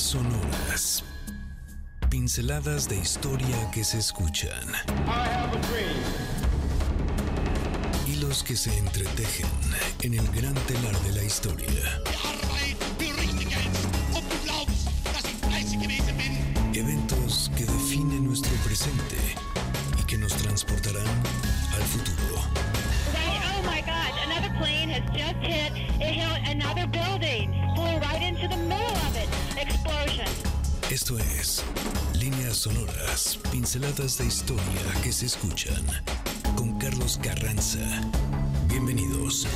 Sonoras. Pinceladas de historia que se escuchan. Hilos que se entretejen en el gran telar de la historia. Eventos que definen nuestro presente y que nos transportarán al futuro. Has just hit, it hit another building, flew right into the middle of it. Explosion. Esto es Líneas Sonoras, pinceladas de historia que se escuchan con Carlos Carranza. Bienvenidos.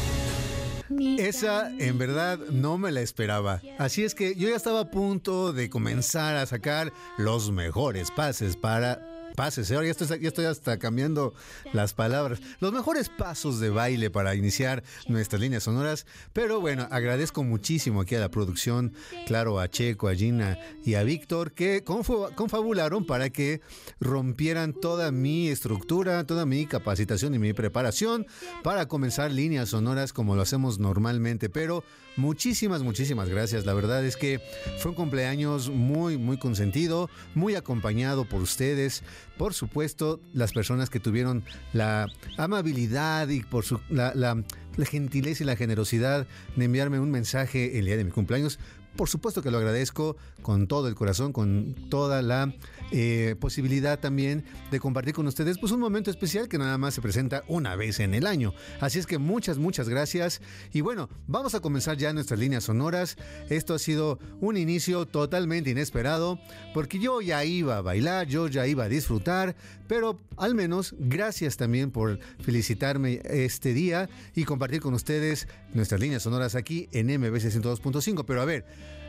Esa en verdad no me la esperaba. Así es que yo ya estaba a punto de comenzar a sacar los mejores pases para pases. ¿eh? Ahora ya estoy, ya estoy hasta cambiando las palabras. Los mejores pasos de baile para iniciar nuestras líneas sonoras. Pero bueno, agradezco muchísimo aquí a la producción, claro, a Checo, a Gina y a Víctor, que confabularon para que rompieran toda mi estructura, toda mi capacitación y mi preparación para comenzar líneas sonoras como lo hacemos normalmente. Pero muchísimas, muchísimas gracias. La verdad es que fue un cumpleaños muy, muy consentido, muy acompañado por ustedes por supuesto, las personas que tuvieron la amabilidad y por su, la, la, la gentileza y la generosidad de enviarme un mensaje el día de mi cumpleaños. Por supuesto que lo agradezco con todo el corazón, con toda la eh, posibilidad también de compartir con ustedes pues un momento especial que nada más se presenta una vez en el año. Así es que muchas, muchas gracias. Y bueno, vamos a comenzar ya nuestras líneas sonoras. Esto ha sido un inicio totalmente inesperado porque yo ya iba a bailar, yo ya iba a disfrutar, pero al menos gracias también por felicitarme este día y compartir con ustedes nuestras líneas sonoras aquí en MBC 102.5. Pero a ver,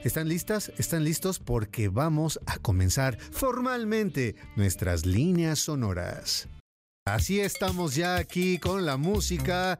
¿Están listas? ¿Están listos? Porque vamos a comenzar formalmente nuestras líneas sonoras. Así estamos ya aquí con la música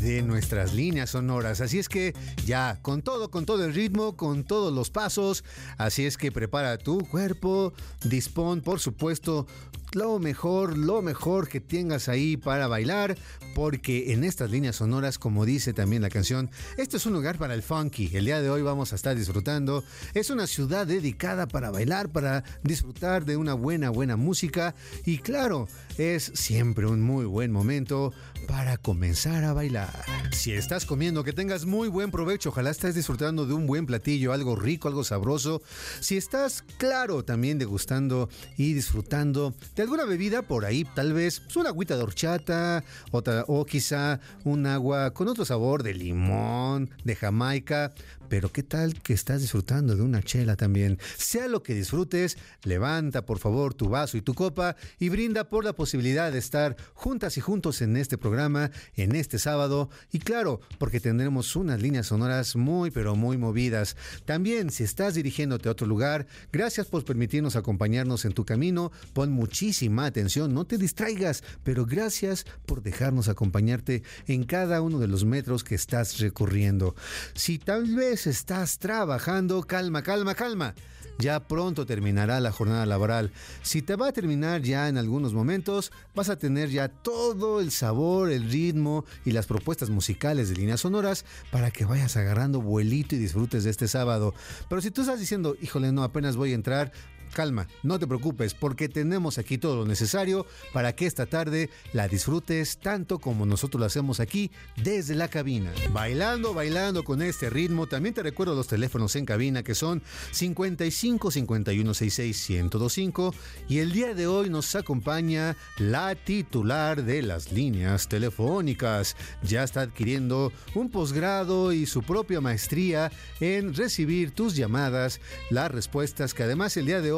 de nuestras líneas sonoras. Así es que ya, con todo, con todo el ritmo, con todos los pasos. Así es que prepara tu cuerpo, dispón, por supuesto, lo mejor, lo mejor que tengas ahí para bailar, porque en estas líneas sonoras, como dice también la canción, esto es un lugar para el funky. El día de hoy vamos a estar disfrutando. Es una ciudad dedicada para bailar, para disfrutar de una buena, buena música. Y claro, es siempre un muy buen momento para comenzar a bailar. Si estás comiendo, que tengas muy buen provecho. Ojalá estés disfrutando de un buen platillo, algo rico, algo sabroso. Si estás, claro, también degustando y disfrutando de alguna bebida por ahí, tal vez pues, una agüita de horchata otra, o quizá un agua con otro sabor de limón, de Jamaica. Pero qué tal que estás disfrutando de una chela también. Sea lo que disfrutes, levanta por favor tu vaso y tu copa y brinda por la posibilidad de estar juntas y juntos en este programa, en este sábado. Y claro, porque tendremos unas líneas sonoras muy pero muy movidas. También si estás dirigiéndote a otro lugar, gracias por permitirnos acompañarnos en tu camino. Pon muchísima atención, no te distraigas, pero gracias por dejarnos acompañarte en cada uno de los metros que estás recorriendo. Si tal vez estás trabajando, calma, calma, calma. Ya pronto terminará la jornada laboral. Si te va a terminar ya en algunos momentos, vas a tener ya todo el sabor, el ritmo y las propuestas musicales de líneas sonoras para que vayas agarrando vuelito y disfrutes de este sábado. Pero si tú estás diciendo, híjole, no, apenas voy a entrar, calma, no te preocupes, porque tenemos aquí todo lo necesario para que esta tarde la disfrutes tanto como nosotros lo hacemos aquí desde la cabina. Bailando, bailando con este ritmo, también te recuerdo los teléfonos en cabina que son 55 51 66 1025 y el día de hoy nos acompaña la titular de las líneas telefónicas. Ya está adquiriendo un posgrado y su propia maestría en recibir tus llamadas, las respuestas que además el día de hoy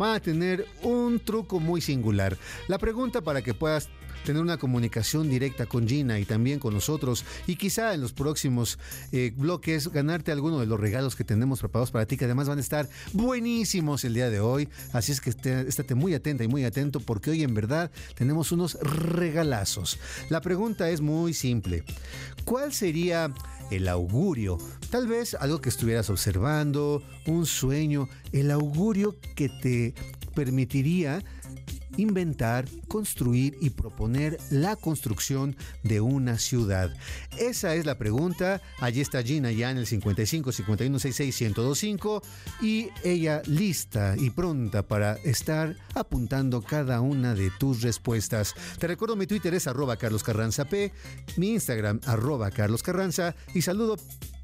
va a tener un truco muy singular. La pregunta para que puedas tener una comunicación directa con Gina y también con nosotros y quizá en los próximos eh, bloques ganarte alguno de los regalos que tenemos preparados para ti que además van a estar buenísimos el día de hoy. Así es que esté, estate muy atenta y muy atento porque hoy en verdad tenemos unos regalazos. La pregunta es muy simple. ¿Cuál sería el augurio? Tal vez algo que estuvieras observando, un sueño, el augurio que te permitiría inventar, construir y proponer la construcción de una ciudad. Esa es la pregunta. Allí está Gina ya en el 55 51 66 1025 y ella lista y pronta para estar apuntando cada una de tus respuestas. Te recuerdo mi Twitter es arroba Carlos Carranza P, mi Instagram arroba Carlos Carranza y saludo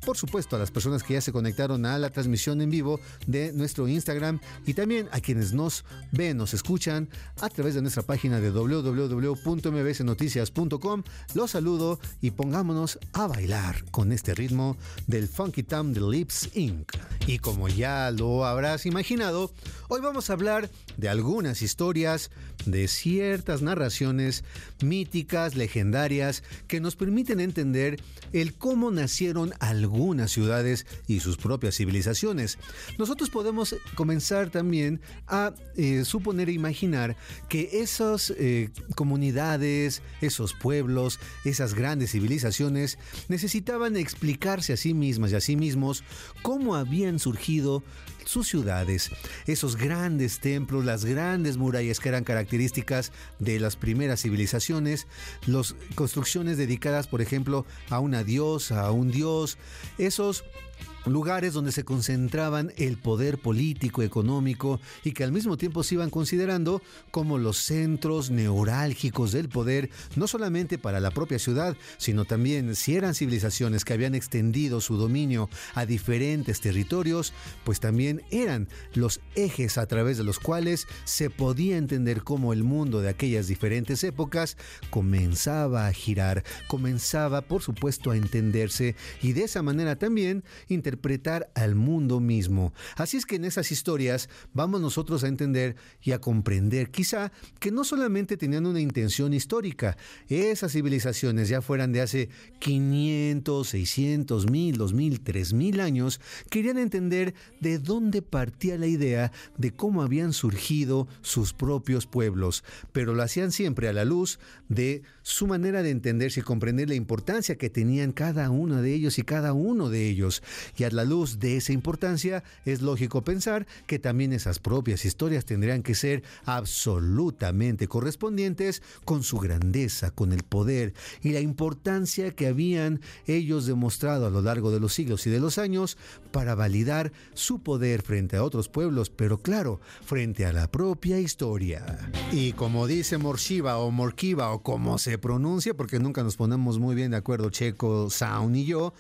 por supuesto a las personas que ya se conectaron a la transmisión en vivo de nuestro Instagram y también a quienes nos ven, nos escuchan a través de nuestra página de www.mbsnoticias.com. Los saludo y pongámonos a bailar con este ritmo del Funky Town de Lips Inc. Y como ya lo habrás imaginado, hoy vamos a hablar de algunas historias, de ciertas narraciones míticas, legendarias, que nos permiten entender el cómo nacieron algunas ciudades y sus propias civilizaciones. Nosotros podemos comenzar también a eh, suponer e imaginar que esas eh, comunidades, esos pueblos, esas grandes civilizaciones necesitaban explicarse a sí mismas y a sí mismos cómo habían surgido sus ciudades, esos grandes templos, las grandes murallas que eran características de las primeras civilizaciones, las construcciones dedicadas, por ejemplo, a una diosa, a un dios, esos lugares donde se concentraban el poder político, económico y que al mismo tiempo se iban considerando como los centros neurálgicos del poder, no solamente para la propia ciudad, sino también si eran civilizaciones que habían extendido su dominio a diferentes territorios, pues también eran los ejes a través de los cuales se podía entender cómo el mundo de aquellas diferentes épocas comenzaba a girar, comenzaba por supuesto a entenderse y de esa manera también interpretar al mundo mismo. Así es que en esas historias vamos nosotros a entender y a comprender quizá que no solamente tenían una intención histórica, esas civilizaciones ya fueran de hace 500, 600, 1000, 2000, 3000 años, querían entender de dónde partía la idea de cómo habían surgido sus propios pueblos, pero lo hacían siempre a la luz de su manera de entenderse y comprender la importancia que tenían cada uno de ellos y cada uno de ellos. Y a la luz de esa importancia, es lógico pensar que también esas propias historias tendrían que ser absolutamente correspondientes con su grandeza, con el poder y la importancia que habían ellos demostrado a lo largo de los siglos y de los años para validar su poder frente a otros pueblos, pero claro, frente a la propia historia. Y como dice Morshiva o Morkiva o como se pronuncia, porque nunca nos ponemos muy bien de acuerdo Checo, Sound y yo,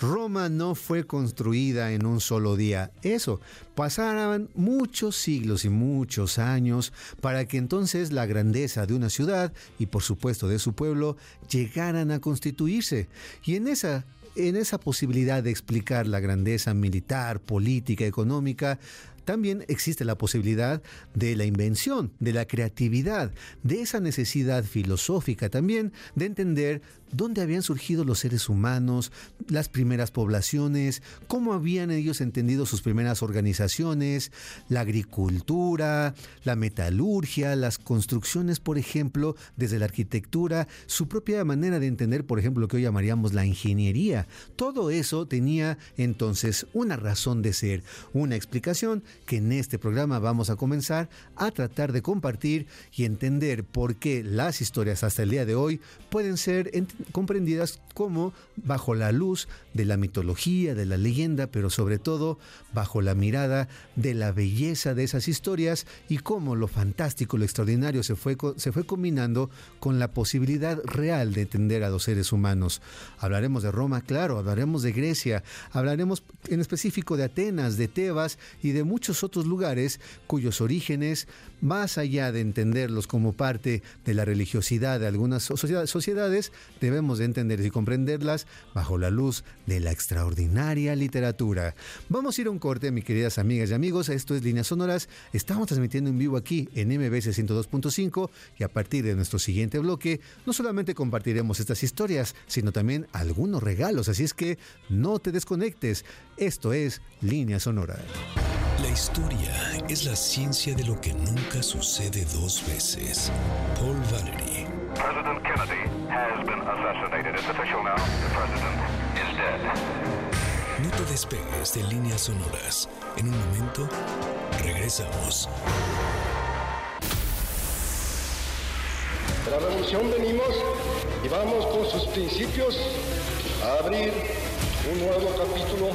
Roma no fue construida en un solo día. Eso, pasaron muchos siglos y muchos años para que entonces la grandeza de una ciudad y por supuesto de su pueblo llegaran a constituirse. Y en esa en esa posibilidad de explicar la grandeza militar, política, económica, también existe la posibilidad de la invención, de la creatividad, de esa necesidad filosófica también de entender dónde habían surgido los seres humanos, las primeras poblaciones, cómo habían ellos entendido sus primeras organizaciones, la agricultura, la metalurgia, las construcciones, por ejemplo, desde la arquitectura, su propia manera de entender, por ejemplo, lo que hoy llamaríamos la ingeniería. Todo eso tenía entonces una razón de ser, una explicación que en este programa vamos a comenzar a tratar de compartir y entender por qué las historias hasta el día de hoy pueden ser comprendidas como bajo la luz de la mitología, de la leyenda, pero sobre todo bajo la mirada de la belleza de esas historias y cómo lo fantástico, lo extraordinario se fue, se fue combinando con la posibilidad real de entender a los seres humanos. Hablaremos de Roma, claro, hablaremos de Grecia, hablaremos en específico de Atenas, de Tebas y de muchos otros lugares cuyos orígenes, más allá de entenderlos como parte de la religiosidad de algunas sociedades, debemos de entenderlas y comprenderlas bajo la luz de la extraordinaria literatura. Vamos a ir a un corte, mis queridas amigas y amigos. Esto es Líneas Sonoras. Estamos transmitiendo en vivo aquí en MBC 102.5 y a partir de nuestro siguiente bloque, no solamente compartiremos estas historias, sino también algunos regalos. Así es que no te desconectes. Esto es Línea Sonora. La historia es la ciencia de lo que nunca sucede dos veces. Paul Valery. President Kennedy has been assassinated. It's official now. The president is dead. No te despegues de líneas sonoras. En un momento, regresamos. De la revolución venimos y vamos con sus principios a abrir un nuevo capítulo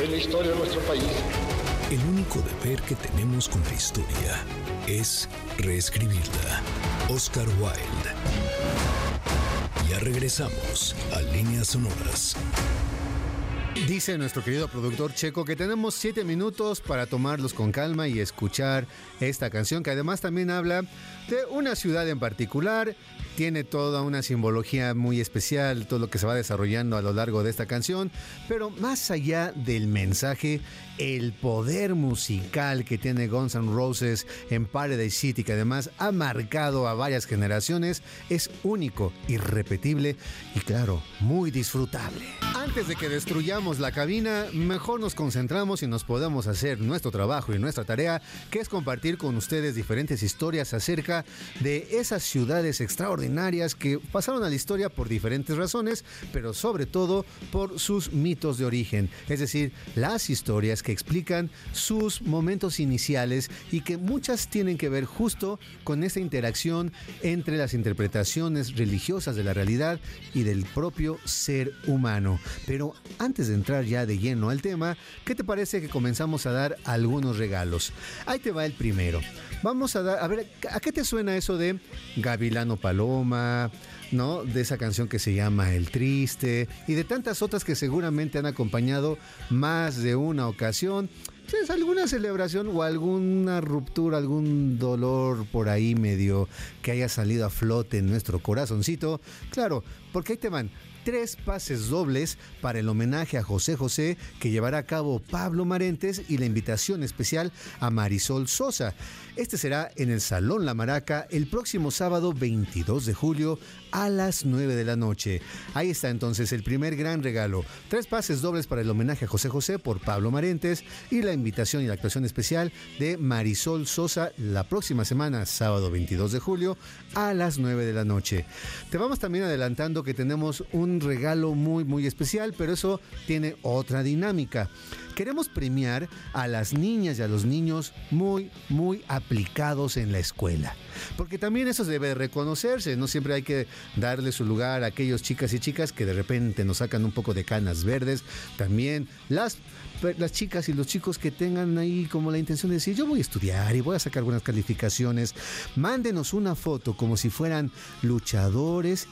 en la historia de nuestro país. El único deber que tenemos con la historia es reescribirla. Oscar Wilde. Ya regresamos a Líneas Sonoras. Dice nuestro querido productor checo que tenemos siete minutos para tomarlos con calma y escuchar esta canción que además también habla de una ciudad en particular. Tiene toda una simbología muy especial, todo lo que se va desarrollando a lo largo de esta canción, pero más allá del mensaje, el poder musical que tiene Guns N' Roses en Paradise City, que además ha marcado a varias generaciones, es único, irrepetible y claro, muy disfrutable. Antes de que destruyamos la cabina, mejor nos concentramos y nos podamos hacer nuestro trabajo y nuestra tarea, que es compartir con ustedes diferentes historias acerca de esas ciudades extraordinarias que pasaron a la historia por diferentes razones, pero sobre todo por sus mitos de origen, es decir, las historias que explican sus momentos iniciales y que muchas tienen que ver justo con esta interacción entre las interpretaciones religiosas de la realidad y del propio ser humano. Pero antes de entrar ya de lleno al tema, ¿qué te parece que comenzamos a dar algunos regalos? Ahí te va el primero. Vamos a dar, a ver, ¿a qué te suena eso de Gavilano Paloma? ¿No? De esa canción que se llama El Triste y de tantas otras que seguramente han acompañado más de una ocasión. ¿Es alguna celebración o alguna ruptura, algún dolor por ahí medio que haya salido a flote en nuestro corazoncito? Claro, porque ahí te van tres pases dobles para el homenaje a José José que llevará a cabo Pablo Marentes y la invitación especial a Marisol Sosa. Este será en el Salón La Maraca el próximo sábado 22 de julio a las 9 de la noche. Ahí está entonces el primer gran regalo. Tres pases dobles para el homenaje a José José por Pablo Marentes y la invitación y la actuación especial de Marisol Sosa la próxima semana, sábado 22 de julio a las 9 de la noche. Te vamos también adelantando que tenemos un regalo muy muy especial, pero eso tiene otra dinámica queremos premiar a las niñas y a los niños muy, muy en la escuela. Porque también eso debe reconocerse, no siempre hay que darle su lugar a aquellos chicas y chicas que de repente nos sacan un poco de canas verdes. También las las chicas y los chicos que tengan ahí como la intención de decir, yo voy a estudiar y voy a sacar buenas calificaciones, mándenos una foto como si fueran luchadores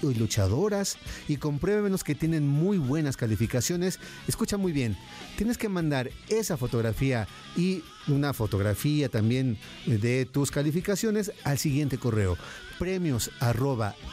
y luchadoras y compruébenos que tienen muy buenas calificaciones. Escucha muy bien, tienes que mandar esa fotografía y una fotografía también de tus calificaciones al siguiente correo premios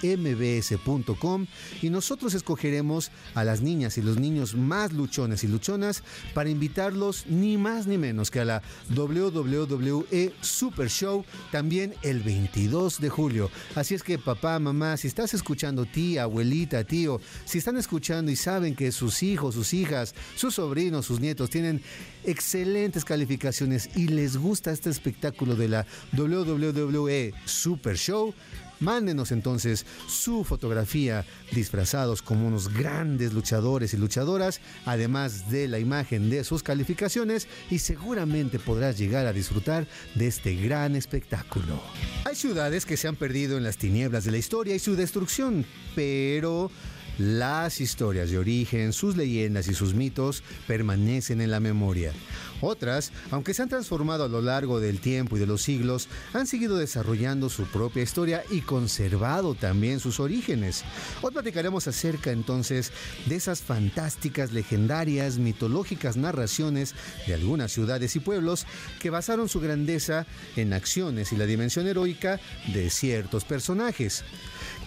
mbs.com y nosotros escogeremos a las niñas y los niños más luchones y luchonas para invitarlos ni más ni menos que a la WWE Super Show también el 22 de julio. Así es que papá, mamá, si estás escuchando tía, abuelita, tío, si están escuchando y saben que sus hijos, sus hijas, sus sobrinos, sus nietos tienen excelentes calificaciones y les gusta este espectáculo de la WWE Super Show, Mándenos entonces su fotografía disfrazados como unos grandes luchadores y luchadoras, además de la imagen de sus calificaciones y seguramente podrás llegar a disfrutar de este gran espectáculo. Hay ciudades que se han perdido en las tinieblas de la historia y su destrucción, pero las historias de origen, sus leyendas y sus mitos permanecen en la memoria. Otras, aunque se han transformado a lo largo del tiempo y de los siglos, han seguido desarrollando su propia historia y conservado también sus orígenes. Hoy platicaremos acerca entonces de esas fantásticas, legendarias, mitológicas narraciones de algunas ciudades y pueblos que basaron su grandeza en acciones y la dimensión heroica de ciertos personajes.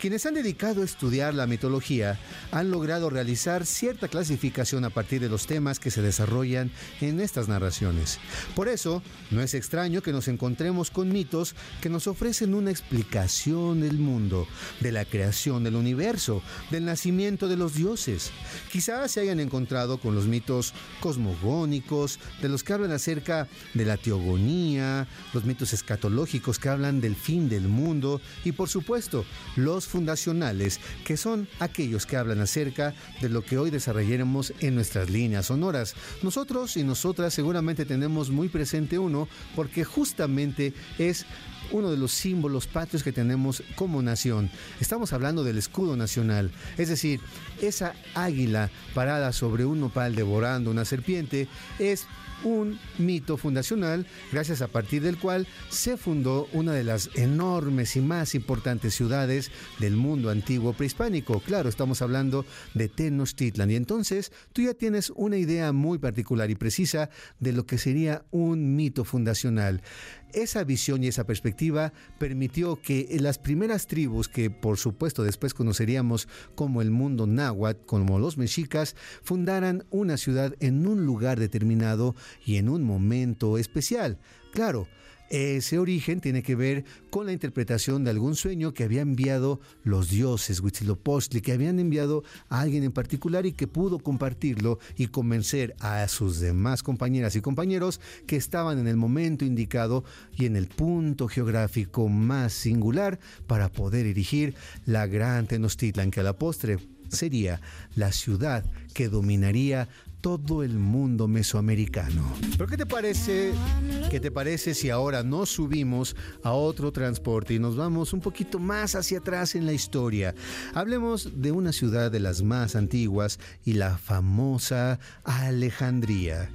Quienes han dedicado a estudiar la mitología han logrado realizar cierta clasificación a partir de los temas que se desarrollan en estas narraciones. Por eso, no es extraño que nos encontremos con mitos que nos ofrecen una explicación del mundo, de la creación del universo, del nacimiento de los dioses. Quizás se hayan encontrado con los mitos cosmogónicos, de los que hablan acerca de la teogonía, los mitos escatológicos que hablan del fin del mundo y por supuesto los fundacionales, que son aquellos que hablan acerca de lo que hoy desarrollaremos en nuestras líneas sonoras. Nosotros y nosotras seguramente tenemos muy presente uno porque justamente es uno de los símbolos patrios que tenemos como nación. Estamos hablando del escudo nacional, es decir, esa águila parada sobre un nopal devorando una serpiente es un mito fundacional gracias a partir del cual se fundó una de las enormes y más importantes ciudades del mundo antiguo prehispánico. Claro, estamos hablando de Tenochtitlan y entonces tú ya tienes una idea muy particular y precisa de lo que sería un mito fundacional. Esa visión y esa perspectiva permitió que las primeras tribus, que por supuesto después conoceríamos como el mundo náhuatl, como los mexicas, fundaran una ciudad en un lugar determinado y en un momento especial. Claro, ese origen tiene que ver con la interpretación de algún sueño que había enviado los dioses Huitzilopochtli, que habían enviado a alguien en particular y que pudo compartirlo y convencer a sus demás compañeras y compañeros que estaban en el momento indicado y en el punto geográfico más singular para poder erigir la gran Tenochtitlan, que a la postre sería la ciudad que dominaría todo el mundo mesoamericano. ¿Pero qué te parece? ¿Qué te parece si ahora nos subimos a otro transporte y nos vamos un poquito más hacia atrás en la historia? Hablemos de una ciudad de las más antiguas y la famosa Alejandría.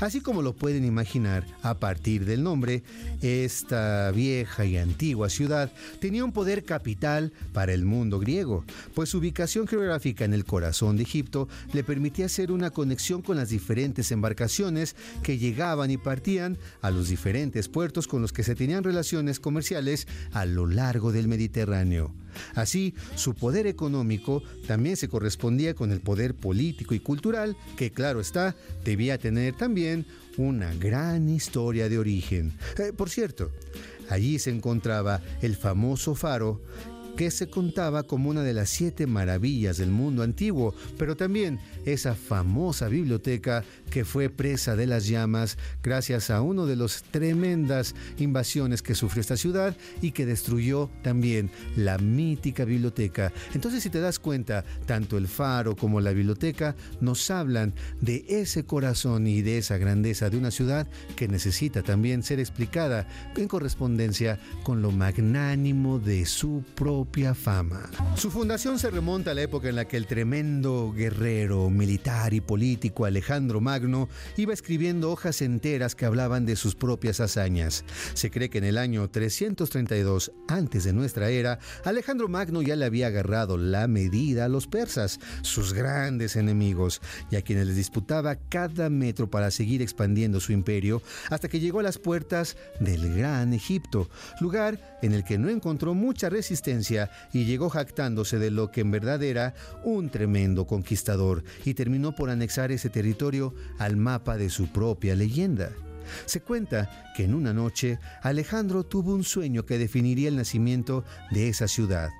Así como lo pueden imaginar, a partir del nombre, esta vieja y antigua ciudad tenía un poder capital para el mundo griego, pues su ubicación geográfica en el corazón de Egipto le permitía hacer una conexión con las diferentes embarcaciones que llegaban y partían a los diferentes puertos con los que se tenían relaciones comerciales a lo largo del Mediterráneo. Así, su poder económico también se correspondía con el poder político y cultural, que claro está, debía tener también una gran historia de origen. Eh, por cierto, allí se encontraba el famoso faro que se contaba como una de las siete maravillas del mundo antiguo, pero también esa famosa biblioteca que fue presa de las llamas gracias a una de las tremendas invasiones que sufrió esta ciudad y que destruyó también la mítica biblioteca. Entonces, si te das cuenta, tanto el faro como la biblioteca nos hablan de ese corazón y de esa grandeza de una ciudad que necesita también ser explicada en correspondencia con lo magnánimo de su fama. Su fundación se remonta a la época en la que el tremendo guerrero militar y político Alejandro Magno iba escribiendo hojas enteras que hablaban de sus propias hazañas. Se cree que en el año 332 antes de nuestra era, Alejandro Magno ya le había agarrado la medida a los persas, sus grandes enemigos, y a quienes les disputaba cada metro para seguir expandiendo su imperio, hasta que llegó a las puertas del Gran Egipto, lugar en el que no encontró mucha resistencia y llegó jactándose de lo que en verdad era un tremendo conquistador y terminó por anexar ese territorio al mapa de su propia leyenda. Se cuenta que en una noche Alejandro tuvo un sueño que definiría el nacimiento de esa ciudad.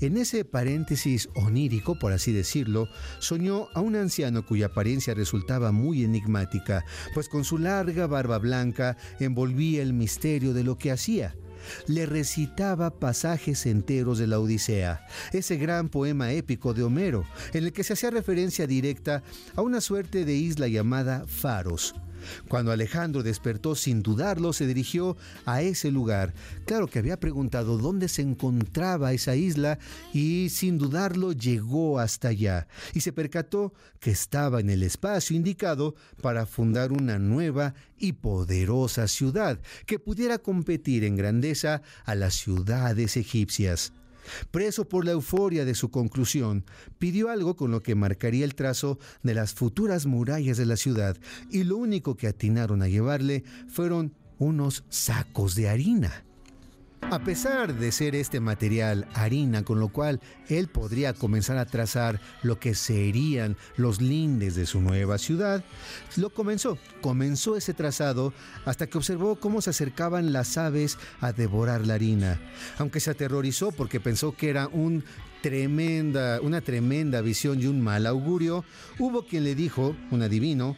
En ese paréntesis onírico, por así decirlo, soñó a un anciano cuya apariencia resultaba muy enigmática, pues con su larga barba blanca envolvía el misterio de lo que hacía le recitaba pasajes enteros de la Odisea, ese gran poema épico de Homero, en el que se hacía referencia directa a una suerte de isla llamada Faros. Cuando Alejandro despertó sin dudarlo, se dirigió a ese lugar. Claro que había preguntado dónde se encontraba esa isla y sin dudarlo llegó hasta allá y se percató que estaba en el espacio indicado para fundar una nueva y poderosa ciudad que pudiera competir en grandeza a las ciudades egipcias. Preso por la euforia de su conclusión, pidió algo con lo que marcaría el trazo de las futuras murallas de la ciudad, y lo único que atinaron a llevarle fueron unos sacos de harina. A pesar de ser este material harina, con lo cual él podría comenzar a trazar lo que serían los lindes de su nueva ciudad, lo comenzó, comenzó ese trazado hasta que observó cómo se acercaban las aves a devorar la harina, aunque se aterrorizó porque pensó que era una tremenda visión y un mal augurio, hubo quien le dijo, un adivino,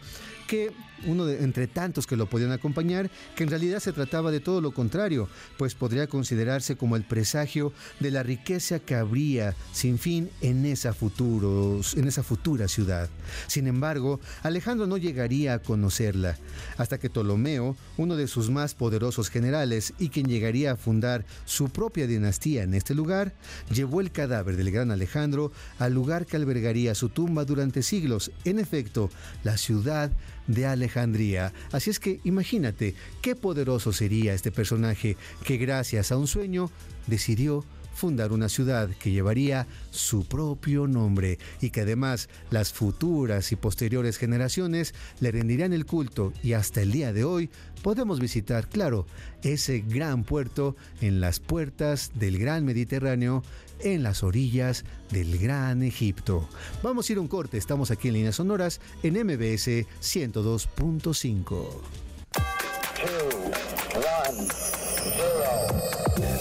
que uno de entre tantos que lo podían acompañar, que en realidad se trataba de todo lo contrario, pues podría considerarse como el presagio de la riqueza que habría sin fin en esa, futuros, en esa futura ciudad. Sin embargo, Alejandro no llegaría a conocerla, hasta que Ptolomeo, uno de sus más poderosos generales y quien llegaría a fundar su propia dinastía en este lugar, llevó el cadáver del gran Alejandro al lugar que albergaría su tumba durante siglos, en efecto, la ciudad de Alejandría. Así es que imagínate qué poderoso sería este personaje que gracias a un sueño decidió fundar una ciudad que llevaría su propio nombre y que además las futuras y posteriores generaciones le rendirían el culto y hasta el día de hoy podemos visitar, claro, ese gran puerto en las puertas del gran Mediterráneo en las orillas del Gran Egipto. Vamos a ir a un corte, estamos aquí en Líneas Sonoras en MBS 102.5.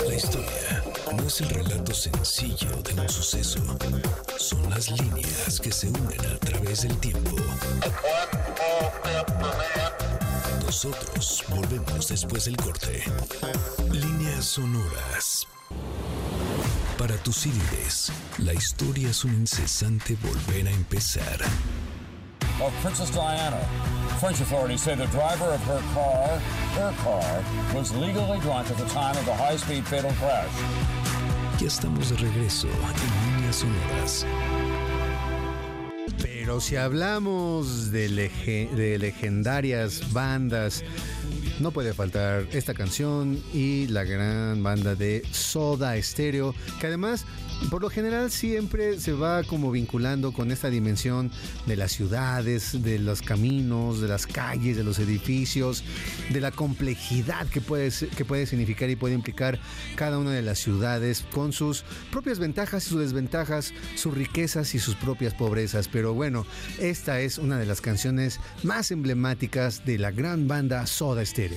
La historia no es el relato sencillo de un suceso, son las líneas que se unen a través del tiempo. Nosotros volvemos después del corte. Líneas sonoras. Para tus CDs, la historia es un incesante volver a empezar. Of Princess Diana. French authorities say the driver of her car, her car, was legally drunk at the time of the high-speed fatal crash. Ya estamos de regreso en líneas sonoras. Pero si hablamos de, lege- de legendarias bandas, no puede faltar esta canción y la gran banda de Soda Stereo, que además por lo general siempre se va como vinculando con esta dimensión de las ciudades, de los caminos, de las calles, de los edificios, de la complejidad que puede, que puede significar y puede implicar cada una de las ciudades con sus propias ventajas y sus desventajas, sus riquezas y sus propias pobrezas. Pero bueno, esta es una de las canciones más emblemáticas de la gran banda Soda Stereo.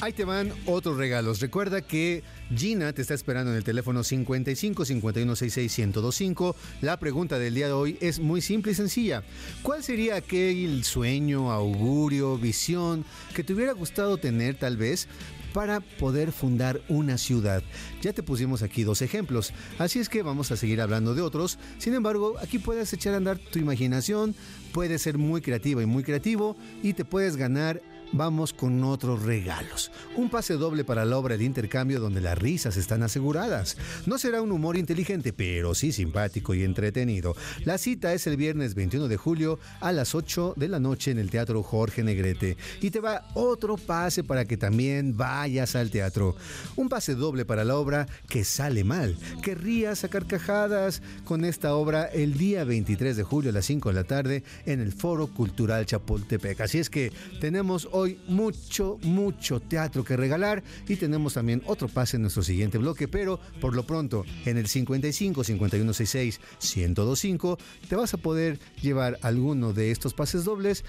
Ahí te van otros regalos. Recuerda que Gina te está esperando en el teléfono 55 51 66 1025. La pregunta del día de hoy es muy simple y sencilla. ¿Cuál sería aquel sueño, augurio, visión que te hubiera gustado tener tal vez para poder fundar una ciudad. Ya te pusimos aquí dos ejemplos, así es que vamos a seguir hablando de otros. Sin embargo, aquí puedes echar a andar tu imaginación, puedes ser muy creativa y muy creativo y te puedes ganar vamos con otros regalos. Un pase doble para la obra de intercambio donde las risas están aseguradas. No será un humor inteligente, pero sí simpático y entretenido. La cita es el viernes 21 de julio a las 8 de la noche en el Teatro Jorge Negrete. Y te va otro pase para que también vayas al teatro. Un pase doble para la obra que sale mal. Que rías a carcajadas con esta obra el día 23 de julio a las 5 de la tarde en el Foro Cultural Chapultepec. Así es que tenemos hoy mucho, mucho teatro que regalar y tenemos también otro pase en nuestro siguiente bloque, pero por lo pronto en el 55 5166 1025 te vas a poder llevar alguno de estos pases dobles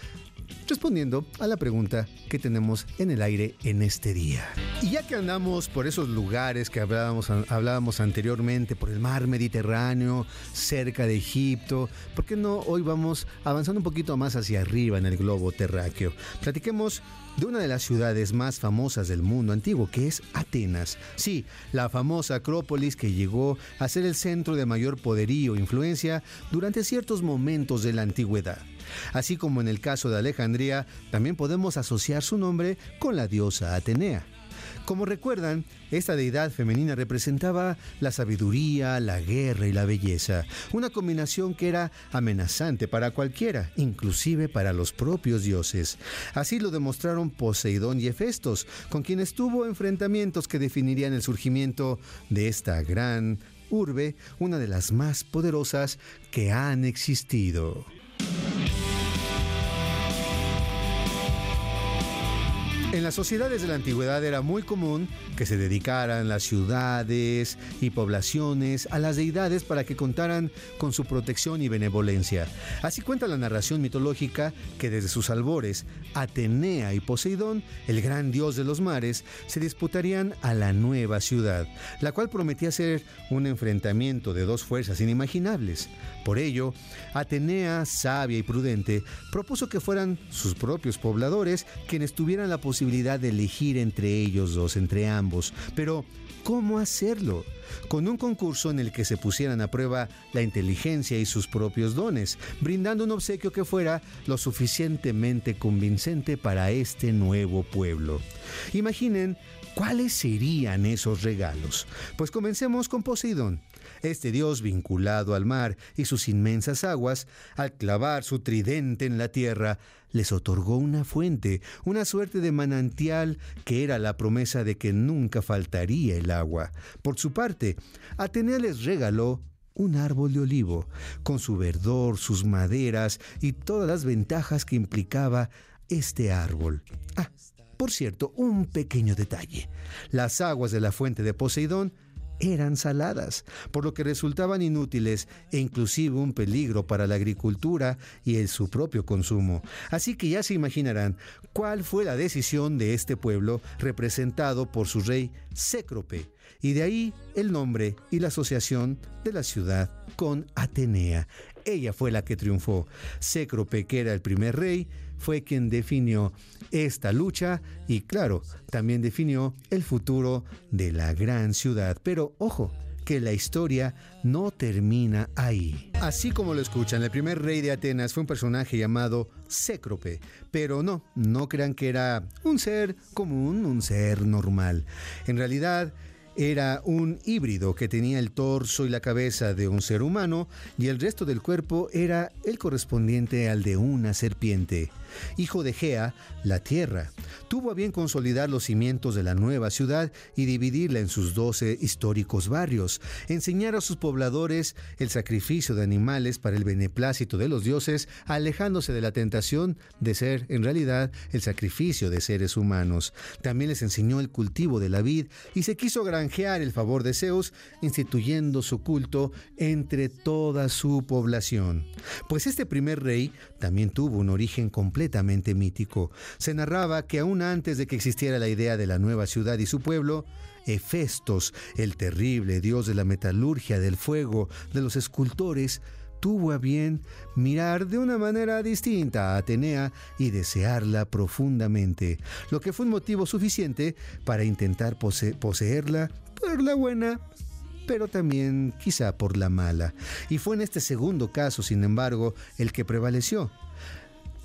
respondiendo a la pregunta que tenemos en el aire en este día. Y ya que andamos por esos lugares que hablábamos, hablábamos anteriormente, por el mar Mediterráneo, cerca de Egipto, ¿por qué no hoy vamos avanzando un poquito más hacia arriba en el globo terráqueo? Platiquemos de una de las ciudades más famosas del mundo antiguo, que es Atenas. Sí, la famosa Acrópolis que llegó a ser el centro de mayor poderío e influencia durante ciertos momentos de la antigüedad. Así como en el caso de Alejandría, también podemos asociar su nombre con la diosa Atenea. Como recuerdan, esta deidad femenina representaba la sabiduría, la guerra y la belleza, una combinación que era amenazante para cualquiera, inclusive para los propios dioses. Así lo demostraron Poseidón y Hefestos, con quienes tuvo enfrentamientos que definirían el surgimiento de esta gran urbe, una de las más poderosas que han existido. Thank you. En las sociedades de la antigüedad era muy común que se dedicaran las ciudades y poblaciones a las deidades para que contaran con su protección y benevolencia. Así cuenta la narración mitológica que desde sus albores, Atenea y Poseidón, el gran dios de los mares, se disputarían a la nueva ciudad, la cual prometía ser un enfrentamiento de dos fuerzas inimaginables. Por ello, Atenea, sabia y prudente, propuso que fueran sus propios pobladores quienes tuvieran la posibilidad de elegir entre ellos dos, entre ambos. Pero, ¿cómo hacerlo? Con un concurso en el que se pusieran a prueba la inteligencia y sus propios dones, brindando un obsequio que fuera lo suficientemente convincente para este nuevo pueblo. Imaginen cuáles serían esos regalos. Pues comencemos con Poseidón. Este dios vinculado al mar y sus inmensas aguas, al clavar su tridente en la tierra, les otorgó una fuente, una suerte de manantial que era la promesa de que nunca faltaría el agua. Por su parte, Atenea les regaló un árbol de olivo, con su verdor, sus maderas y todas las ventajas que implicaba este árbol. Ah, por cierto, un pequeño detalle. Las aguas de la fuente de Poseidón eran saladas, por lo que resultaban inútiles e inclusive un peligro para la agricultura y su propio consumo. Así que ya se imaginarán cuál fue la decisión de este pueblo representado por su rey Cécrope, y de ahí el nombre y la asociación de la ciudad con Atenea. Ella fue la que triunfó. Cécrope, que era el primer rey, fue quien definió esta lucha y claro, también definió el futuro de la gran ciudad. Pero ojo, que la historia no termina ahí. Así como lo escuchan, el primer rey de Atenas fue un personaje llamado Cécrope, pero no, no crean que era un ser común, un ser normal. En realidad, era un híbrido que tenía el torso y la cabeza de un ser humano y el resto del cuerpo era el correspondiente al de una serpiente. Hijo de Gea, la tierra, tuvo a bien consolidar los cimientos de la nueva ciudad y dividirla en sus doce históricos barrios, enseñar a sus pobladores el sacrificio de animales para el beneplácito de los dioses, alejándose de la tentación de ser en realidad el sacrificio de seres humanos. También les enseñó el cultivo de la vid y se quiso granjear el favor de Zeus, instituyendo su culto entre toda su población. Pues este primer rey también tuvo un origen completo completamente mítico. Se narraba que aún antes de que existiera la idea de la nueva ciudad y su pueblo, Hefestos, el terrible dios de la metalurgia, del fuego, de los escultores, tuvo a bien mirar de una manera distinta a Atenea y desearla profundamente, lo que fue un motivo suficiente para intentar poseerla por la buena pero también quizá por la mala. Y fue en este segundo caso, sin embargo, el que prevaleció.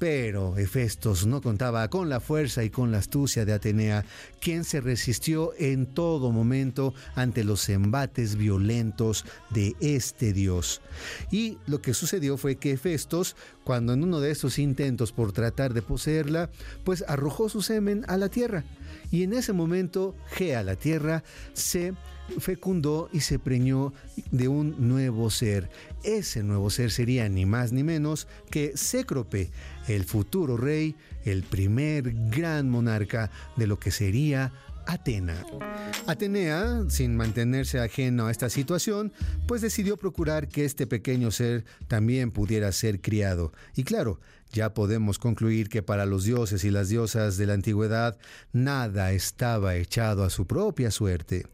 Pero Hefestos no contaba con la fuerza y con la astucia de Atenea, quien se resistió en todo momento ante los embates violentos de este dios. Y lo que sucedió fue que Hefestos, cuando en uno de esos intentos por tratar de poseerla, pues arrojó su semen a la tierra. Y en ese momento Gea, la tierra, se fecundó y se preñó de un nuevo ser. Ese nuevo ser sería ni más ni menos que Cécrope, el futuro rey, el primer gran monarca de lo que sería Atena. Atenea, sin mantenerse ajeno a esta situación, pues decidió procurar que este pequeño ser también pudiera ser criado. Y claro, ya podemos concluir que para los dioses y las diosas de la antigüedad nada estaba echado a su propia suerte.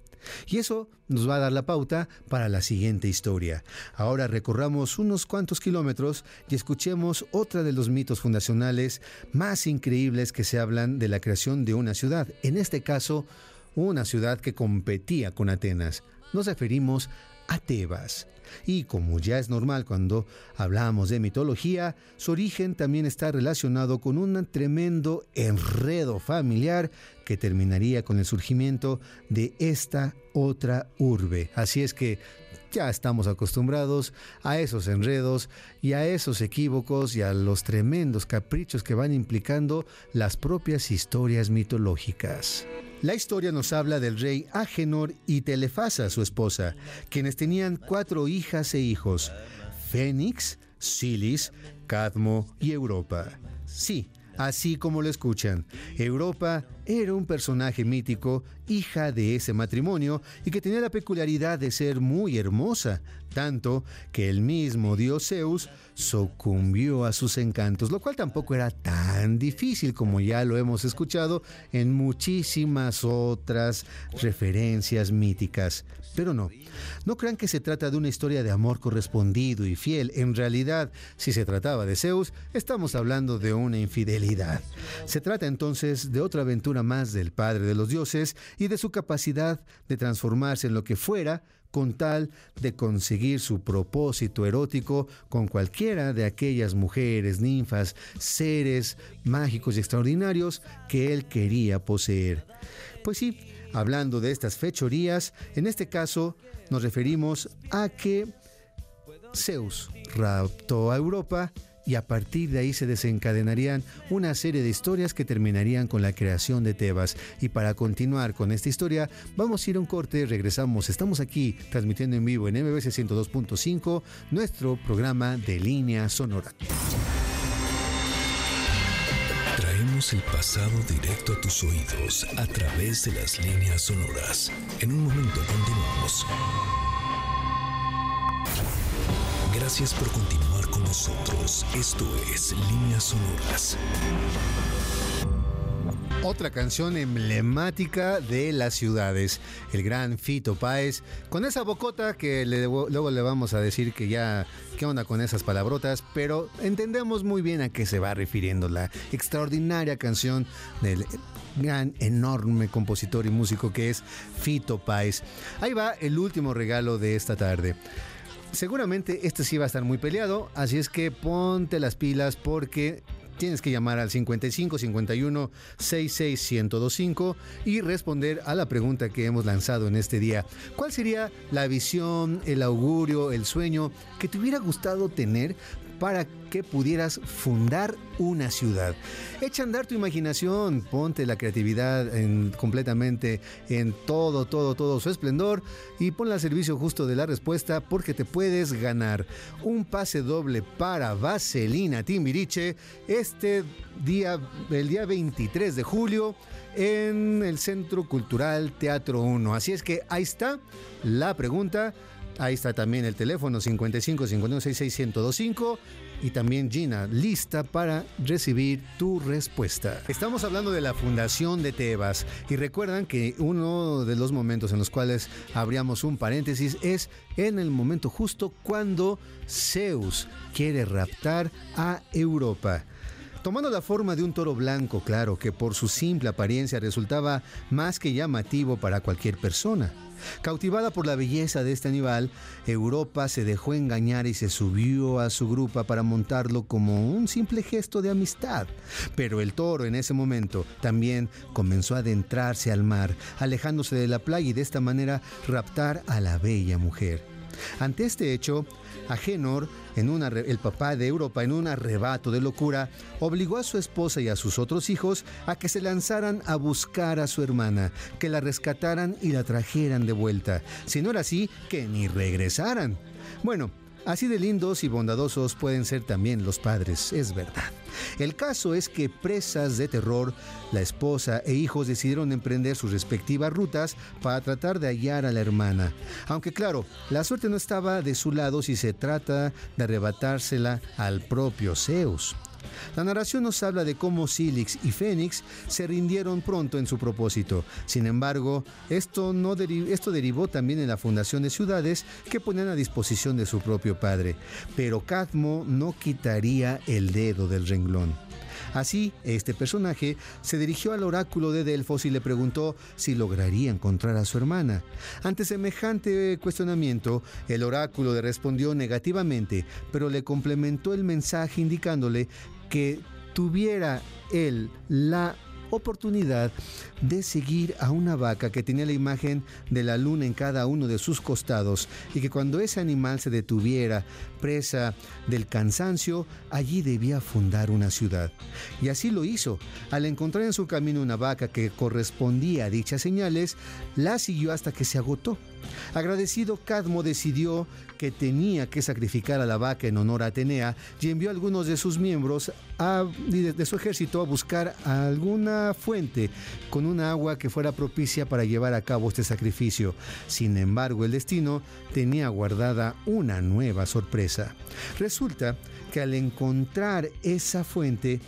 Y eso nos va a dar la pauta para la siguiente historia. Ahora recorramos unos cuantos kilómetros y escuchemos otra de los mitos fundacionales más increíbles que se hablan de la creación de una ciudad, en este caso, una ciudad que competía con Atenas. Nos referimos a Tebas. Y como ya es normal cuando hablamos de mitología, su origen también está relacionado con un tremendo enredo familiar que terminaría con el surgimiento de esta otra urbe. Así es que ya estamos acostumbrados a esos enredos y a esos equívocos y a los tremendos caprichos que van implicando las propias historias mitológicas. La historia nos habla del rey Agenor y Telefasa, su esposa, quienes tenían cuatro hijas e hijos, Fénix, Silis, Cadmo y Europa. Sí, así como lo escuchan. Europa era un personaje mítico, hija de ese matrimonio, y que tenía la peculiaridad de ser muy hermosa, tanto que el mismo dios Zeus sucumbió a sus encantos, lo cual tampoco era tan difícil como ya lo hemos escuchado en muchísimas otras referencias míticas. Pero no, no crean que se trata de una historia de amor correspondido y fiel. En realidad, si se trataba de Zeus, estamos hablando de una infidelidad. Se trata entonces de otra aventura más del Padre de los Dioses y de su capacidad de transformarse en lo que fuera con tal de conseguir su propósito erótico con cualquiera de aquellas mujeres, ninfas, seres mágicos y extraordinarios que él quería poseer. Pues sí, hablando de estas fechorías, en este caso nos referimos a que Zeus raptó a Europa y a partir de ahí se desencadenarían una serie de historias que terminarían con la creación de Tebas. Y para continuar con esta historia, vamos a ir a un corte, regresamos, estamos aquí transmitiendo en vivo en MBC 102.5, nuestro programa de línea sonora. Traemos el pasado directo a tus oídos a través de las líneas sonoras. En un momento continuamos. Gracias por continuar nosotros. Esto es Líneas Sonoras. Otra canción emblemática de las ciudades, el gran Fito Páez, con esa bocota que luego le vamos a decir que ya, ¿qué onda con esas palabrotas? Pero entendemos muy bien a qué se va refiriendo la extraordinaria canción del gran, enorme compositor y músico que es Fito Páez. Ahí va el último regalo de esta tarde. Seguramente este sí va a estar muy peleado, así es que ponte las pilas porque tienes que llamar al 55 51 66 1025 y responder a la pregunta que hemos lanzado en este día. ¿Cuál sería la visión, el augurio, el sueño que te hubiera gustado tener para que pudieras fundar una ciudad. Echa a andar tu imaginación, ponte la creatividad en, completamente en todo, todo, todo su esplendor y ponla al servicio justo de la respuesta porque te puedes ganar un pase doble para Vaselina Timbiriche este día, el día 23 de julio en el Centro Cultural Teatro 1. Así es que ahí está la pregunta. Ahí está también el teléfono 55 51 1025 y también Gina, lista para recibir tu respuesta. Estamos hablando de la fundación de Tebas. Y recuerdan que uno de los momentos en los cuales abríamos un paréntesis es en el momento justo cuando Zeus quiere raptar a Europa tomando la forma de un toro blanco, claro, que por su simple apariencia resultaba más que llamativo para cualquier persona. Cautivada por la belleza de este animal, Europa se dejó engañar y se subió a su grupa para montarlo como un simple gesto de amistad. Pero el toro en ese momento también comenzó a adentrarse al mar, alejándose de la playa y de esta manera raptar a la bella mujer. Ante este hecho, Agenor, en el papá de Europa, en un arrebato de locura, obligó a su esposa y a sus otros hijos a que se lanzaran a buscar a su hermana, que la rescataran y la trajeran de vuelta. Si no era así, que ni regresaran. Bueno, Así de lindos y bondadosos pueden ser también los padres, es verdad. El caso es que presas de terror, la esposa e hijos decidieron emprender sus respectivas rutas para tratar de hallar a la hermana. Aunque claro, la suerte no estaba de su lado si se trata de arrebatársela al propio Zeus. La narración nos habla de cómo Silix y Fénix se rindieron pronto en su propósito. Sin embargo, esto, no esto derivó también en la fundación de ciudades que ponían a disposición de su propio padre. Pero Cadmo no quitaría el dedo del renglón. Así, este personaje se dirigió al oráculo de Delfos y le preguntó si lograría encontrar a su hermana. Ante semejante cuestionamiento, el oráculo le respondió negativamente, pero le complementó el mensaje indicándole que tuviera él la oportunidad de seguir a una vaca que tenía la imagen de la luna en cada uno de sus costados y que cuando ese animal se detuviera presa del cansancio, allí debía fundar una ciudad. Y así lo hizo. Al encontrar en su camino una vaca que correspondía a dichas señales, la siguió hasta que se agotó Agradecido, Cadmo decidió que tenía que sacrificar a la vaca en honor a Atenea y envió a algunos de sus miembros de, su ejército a buscar alguna fuente con un agua que fuera propicia para llevar a cabo este sacrificio. Sin embargo, el destino tenía guardada una nueva sorpresa. Resulta que al encontrar esa fuente,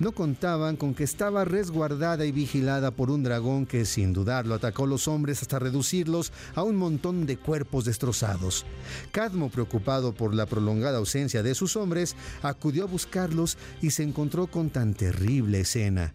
no contaban con que estaba resguardada y vigilada por un dragón que sin dudarlo atacó a los hombres hasta reducirlos a un montón de cuerpos destrozados. Cadmo, preocupado por la prolongada ausencia de sus hombres, acudió a buscarlos y se encontró con tan terrible escena.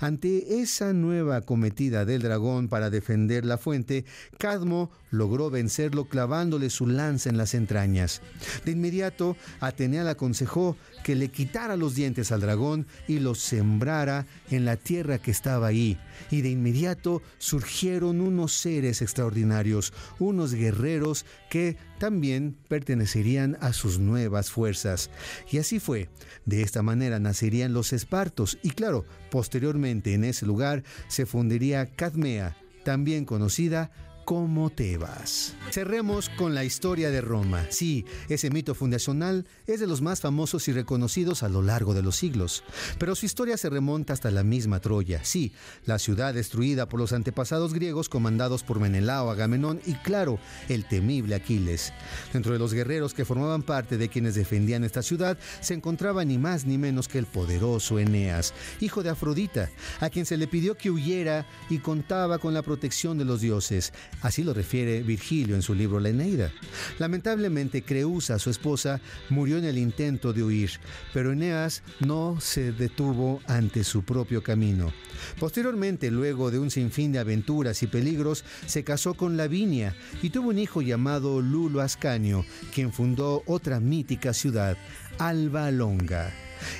Ante esa nueva cometida del dragón para defender la fuente, Cadmo logró vencerlo clavándole su lanza en las entrañas. De inmediato, Atenea le aconsejó que le quitara los dientes al dragón y los sembrara en la tierra que estaba ahí. Y de inmediato surgieron unos seres extraordinarios, unos guerreros que también pertenecerían a sus nuevas fuerzas. Y así fue. De esta manera nacerían los espartos y claro, posteriormente en ese lugar se fundiría Cadmea, también conocida ¿Cómo te vas? Cerremos con la historia de Roma. Sí, ese mito fundacional es de los más famosos y reconocidos a lo largo de los siglos, pero su historia se remonta hasta la misma Troya. Sí, la ciudad destruida por los antepasados griegos comandados por Menelao, Agamenón y claro, el temible Aquiles. Dentro de los guerreros que formaban parte de quienes defendían esta ciudad se encontraba ni más ni menos que el poderoso Eneas, hijo de Afrodita, a quien se le pidió que huyera y contaba con la protección de los dioses. Así lo refiere Virgilio en su libro La Eneida. Lamentablemente, Creusa, su esposa, murió en el intento de huir, pero Eneas no se detuvo ante su propio camino. Posteriormente, luego de un sinfín de aventuras y peligros, se casó con Lavinia y tuvo un hijo llamado Lulo Ascanio, quien fundó otra mítica ciudad, Alba Longa.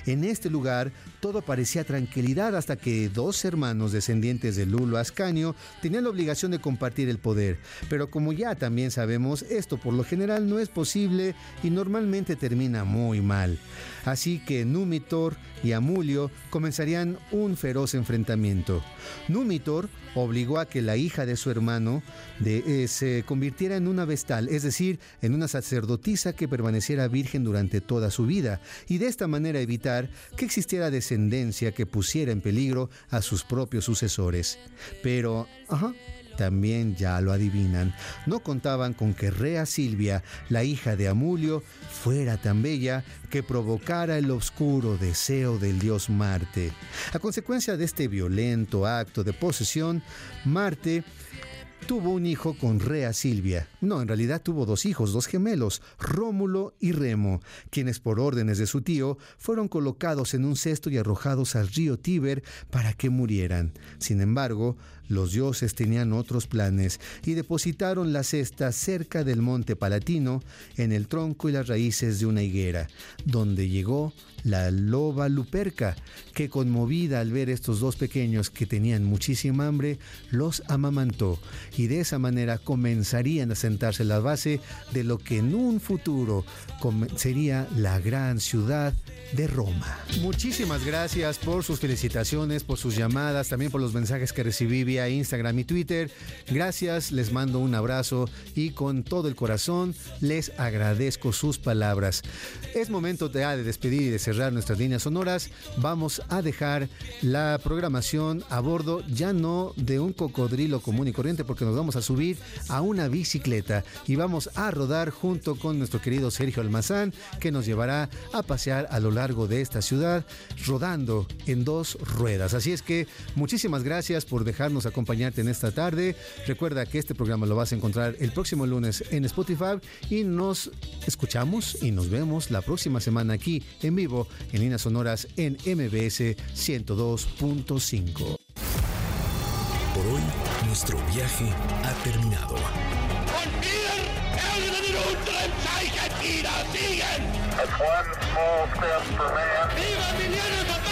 En este lugar todo parecía tranquilidad hasta que dos hermanos descendientes de Lulo Ascanio tenían la obligación de compartir el poder. Pero como ya también sabemos, esto por lo general no es posible y normalmente termina muy mal. Así que Numitor y Amulio comenzarían un feroz enfrentamiento. Numitor obligó a que la hija de su hermano eh, se convirtiera en una vestal, es decir, en una sacerdotisa que permaneciera virgen durante toda su vida, y de esta manera evitar que existiera descendencia que pusiera en peligro a sus propios sucesores. Pero, ajá, también ya lo adivinan, no contaban con que Rea Silvia, la hija de Amulio, fuera tan bella que provocara el oscuro deseo del dios Marte. A consecuencia de este violento acto de posesión, Marte tuvo un hijo con Rea Silvia. No, en realidad tuvo dos hijos, dos gemelos, Rómulo y Remo, quienes por órdenes de su tío fueron colocados en un cesto y arrojados al río Tíber para que murieran. Sin embargo, los dioses tenían otros planes y depositaron la cesta cerca del monte Palatino, en el tronco y las raíces de una higuera, donde llegó la loba Luperca, que conmovida al ver estos dos pequeños que tenían muchísima hambre, los amamantó y de esa manera comenzarían a sentarse la base de lo que en un futuro sería la gran ciudad de Roma. Muchísimas gracias por sus felicitaciones, por sus llamadas, también por los mensajes que recibí vía Instagram y Twitter. Gracias, les mando un abrazo y con todo el corazón les agradezco sus palabras. Es momento de, de despedir y de cerrar nuestras líneas sonoras. Vamos a dejar la programación a bordo ya no de un cocodrilo común y corriente porque nos vamos a subir a una bicicleta y vamos a rodar junto con nuestro querido Sergio Almazán que nos llevará a pasear a lo largo de esta ciudad rodando en dos ruedas. Así es que muchísimas gracias por dejarnos acompañarte en esta tarde. Recuerda que este programa lo vas a encontrar el próximo lunes en Spotify y nos escuchamos y nos vemos la próxima semana aquí en vivo en líneas sonoras en MBS 102.5. Por hoy, nuestro viaje ha terminado. Esta